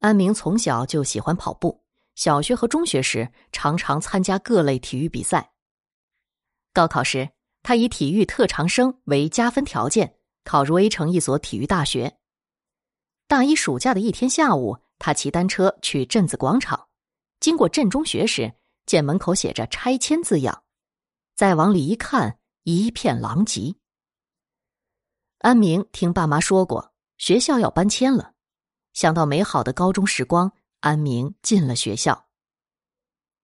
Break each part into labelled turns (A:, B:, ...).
A: 安明从小就喜欢跑步，小学和中学时常常参加各类体育比赛。高考时，他以体育特长生为加分条件，考入 A 城一所体育大学。大一暑假的一天下午，他骑单车去镇子广场，经过镇中学时，见门口写着“拆迁”字样，再往里一看，一片狼藉。安明听爸妈说过，学校要搬迁了。想到美好的高中时光，安明进了学校。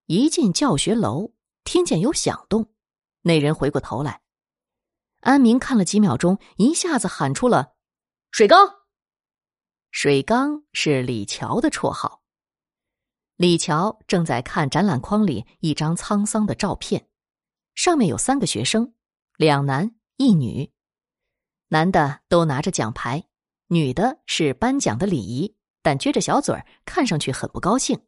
A: 一进教学楼，听见有响动，那人回过头来。安明看了几秒钟，一下子喊出了：“水缸。”水缸是李乔的绰号。李乔正在看展览框里一张沧桑的照片，上面有三个学生，两男一女，男的都拿着奖牌。女的是颁奖的礼仪，但撅着小嘴儿，看上去很不高兴。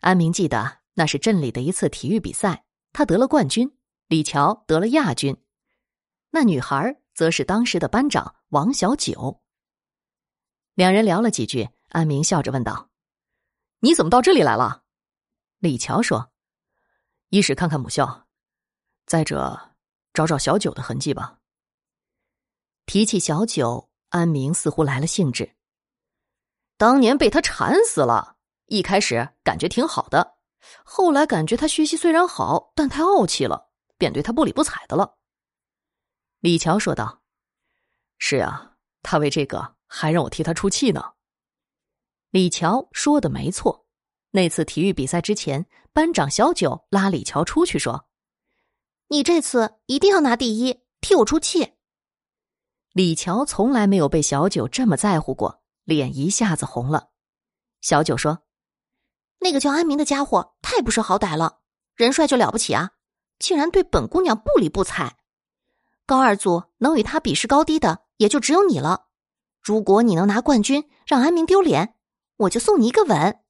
A: 安明记得那是镇里的一次体育比赛，他得了冠军，李乔得了亚军，那女孩则是当时的班长王小九。两人聊了几句，安明笑着问道：“你怎么到这里来了？”李乔说：“一是看看母校，再者找找小九的痕迹吧。”提起小九。安明似乎来了兴致。当年被他缠死了，一开始感觉挺好的，后来感觉他学习虽然好，但太傲气了，便对他不理不睬的了。李乔说道：“是啊，他为这个还让我替他出气呢。”李乔说的没错，那次体育比赛之前，班长小九拉李乔出去说：“
B: 你这次一定要拿第一，替我出气。”
A: 李乔从来没有被小九这么在乎过，脸一下子红了。小九说：“
B: 那个叫安明的家伙太不识好歹了，人帅就了不起啊，竟然对本姑娘不理不睬。高二组能与他比试高低的，也就只有你了。如果你能拿冠军，让安明丢脸，我就送你一个吻。”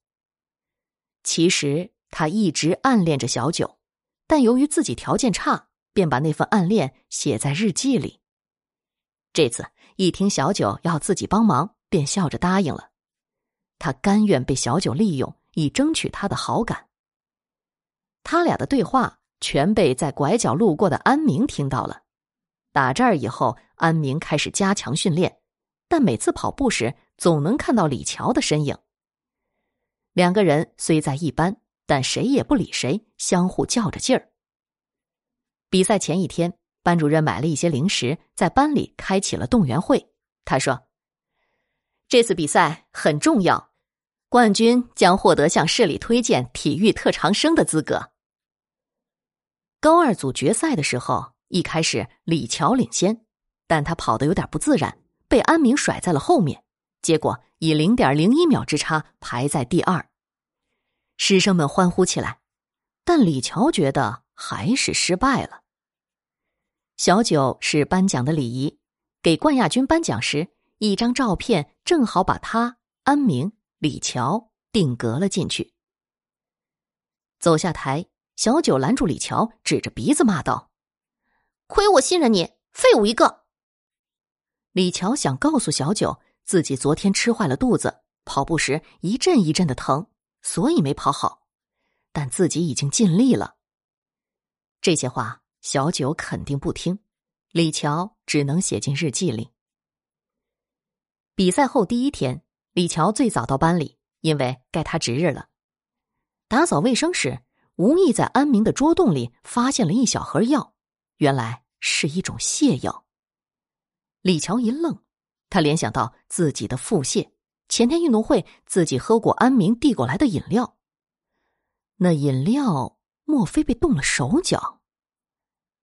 A: 其实他一直暗恋着小九，但由于自己条件差，便把那份暗恋写在日记里。这次一听小九要自己帮忙，便笑着答应了。他甘愿被小九利用，以争取他的好感。他俩的对话全被在拐角路过的安明听到了。打这儿以后，安明开始加强训练，但每次跑步时总能看到李乔的身影。两个人虽在一班，但谁也不理谁，相互较着劲儿。比赛前一天。班主任买了一些零食，在班里开启了动员会。他说：“这次比赛很重要，冠军将获得向市里推荐体育特长生的资格。”高二组决赛的时候，一开始李乔领先，但他跑得有点不自然，被安明甩在了后面，结果以零点零一秒之差排在第二。师生们欢呼起来，但李乔觉得还是失败了。小九是颁奖的礼仪，给冠亚军颁奖时，一张照片正好把他、安明、李乔定格了进去。走下台，小九拦住李乔，指着鼻子骂道：“
B: 亏我信任你，废物一个！”
A: 李乔想告诉小九，自己昨天吃坏了肚子，跑步时一阵一阵的疼，所以没跑好，但自己已经尽力了。这些话。小九肯定不听，李乔只能写进日记里。比赛后第一天，李乔最早到班里，因为该他值日了。打扫卫生时，无意在安明的桌洞里发现了一小盒药，原来是一种泻药。李乔一愣，他联想到自己的腹泻，前天运动会自己喝过安明递过来的饮料，那饮料莫非被动了手脚？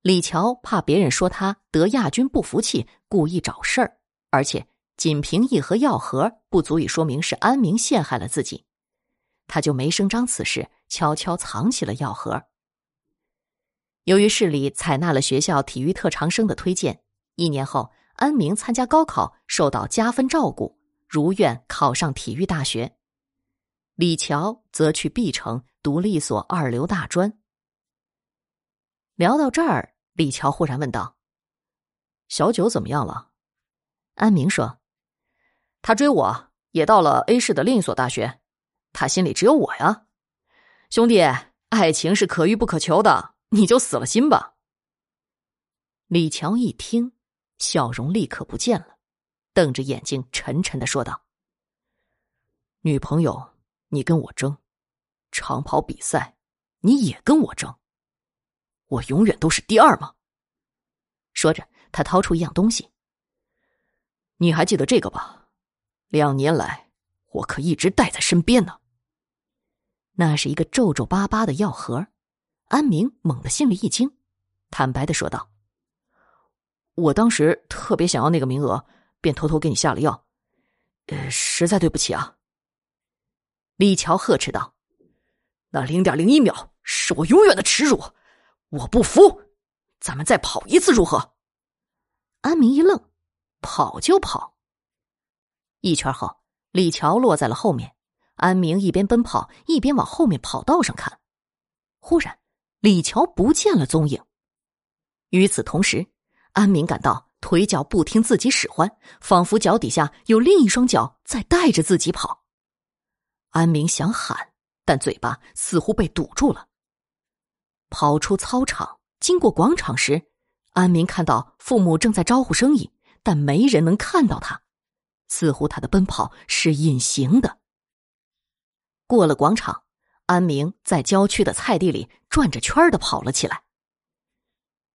A: 李乔怕别人说他得亚军不服气，故意找事儿，而且仅凭一盒药盒不足以说明是安明陷害了自己，他就没声张此事，悄悄藏起了药盒。由于市里采纳了学校体育特长生的推荐，一年后安明参加高考受到加分照顾，如愿考上体育大学。李乔则去 B 城读了一所二流大专。聊到这儿，李乔忽然问道：“小九怎么样了？”安明说：“他追我，也到了 A 市的另一所大学，他心里只有我呀。兄弟，爱情是可遇不可求的，你就死了心吧。
B: 李乔一听，笑容立刻不见了，瞪着眼睛沉沉的说道：“
A: 女朋友，你跟我争；长跑比赛，你也跟我争。我永远都是第二吗？”
B: 说着，他掏出一样东西。
A: 你还记得这个吧？两年来，我可一直带在身边呢。
B: 那是一个皱皱巴巴的药盒。安明猛地心里一惊，坦白的说道。
A: 我当时特别想要那个名额，便偷偷给你下了药，呃，实在对不起啊。
B: 李乔呵斥道：“
A: 那零点零一秒是我永远的耻辱，我不服，咱们再跑一次如何？”
B: 安明一愣，跑就跑。一圈后，李乔落在了后面，安明一边奔跑一边往后面跑道上看，忽然，李乔不见了踪影。与此同时。安明感到腿脚不听自己使唤，仿佛脚底下有另一双脚在带着自己跑。安明想喊，但嘴巴似乎被堵住了。跑出操场，经过广场时，安明看到父母正在招呼生意，但没人能看到他，似乎他的奔跑是隐形的。过了广场，安明在郊区的菜地里转着圈的跑了起来。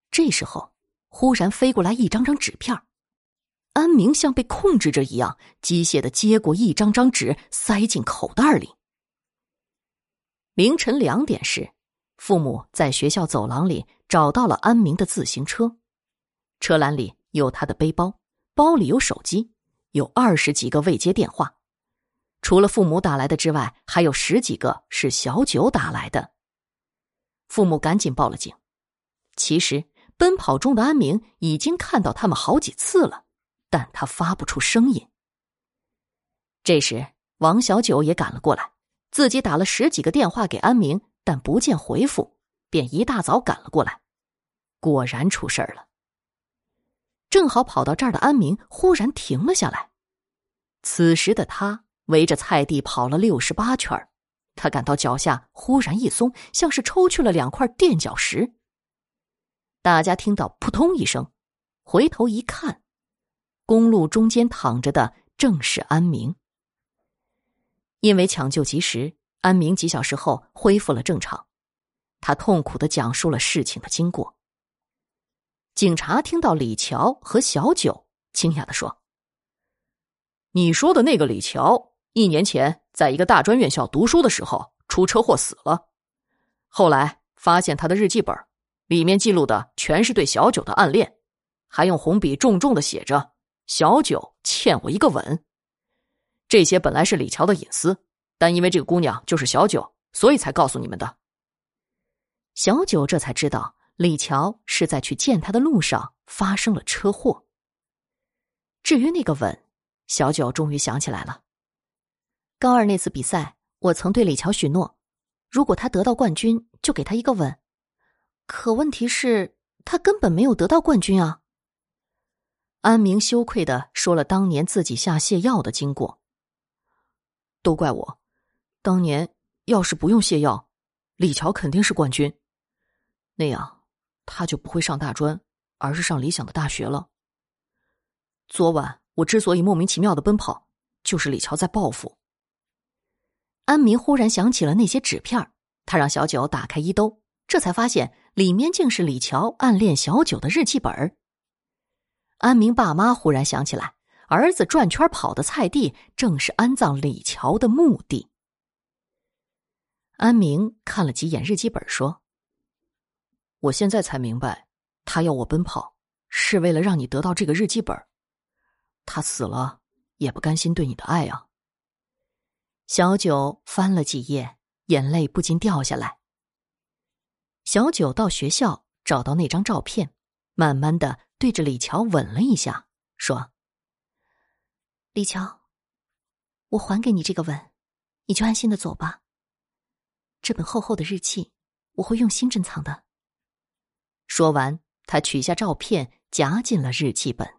B: 这时候。忽然飞过来一张张纸片，安明像被控制着一样，机械的接过一张张纸，塞进口袋里。凌晨两点时，父母在学校走廊里找到了安明的自行车，车篮里有他的背包，包里有手机，有二十几个未接电话，除了父母打来的之外，还有十几个是小九打来的。父母赶紧报了警，其实。奔跑中的安明已经看到他们好几次了，但他发不出声音。这时，王小九也赶了过来，自己打了十几个电话给安明，但不见回复，便一大早赶了过来。果然出事儿了。正好跑到这儿的安明忽然停了下来。此时的他围着菜地跑了六十八圈，他感到脚下忽然一松，像是抽去了两块垫脚石。大家听到“扑通”一声，回头一看，公路中间躺着的正是安明。因为抢救及时，安明几小时后恢复了正常。他痛苦的讲述了事情的经过。警察听到李乔和小九，惊讶的说：“
A: 你说的那个李乔，一年前在一个大专院校读书的时候出车祸死了，后来发现他的日记本。”里面记录的全是对小九的暗恋，还用红笔重重的写着“小九欠我一个吻”。这些本来是李乔的隐私，但因为这个姑娘就是小九，所以才告诉你们的。
B: 小九这才知道，李乔是在去见他的路上发生了车祸。至于那个吻，小九终于想起来了。高二那次比赛，我曾对李乔许诺，如果他得到冠军，就给他一个吻。可问题是，他根本没有得到冠军啊！安明羞愧的说了当年自己下泻药的经过。
A: 都怪我，当年要是不用泻药，李乔肯定是冠军，那样他就不会上大专，而是上理想的大学了。昨晚我之所以莫名其妙的奔跑，就是李乔在报复。
B: 安明忽然想起了那些纸片，他让小九打开衣兜，这才发现。里面竟是李乔暗恋小九的日记本。安明爸妈忽然想起来，儿子转圈跑的菜地正是安葬李乔的墓地。安明看了几眼日记本，说：“
A: 我现在才明白，他要我奔跑，是为了让你得到这个日记本。他死了，也不甘心对你的爱啊。”
B: 小九翻了几页，眼泪不禁掉下来。小九到学校找到那张照片，慢慢的对着李乔吻了一下，说：“李乔，我还给你这个吻，你就安心的走吧。这本厚厚的日记，我会用心珍藏的。”说完，他取下照片，夹进了日记本。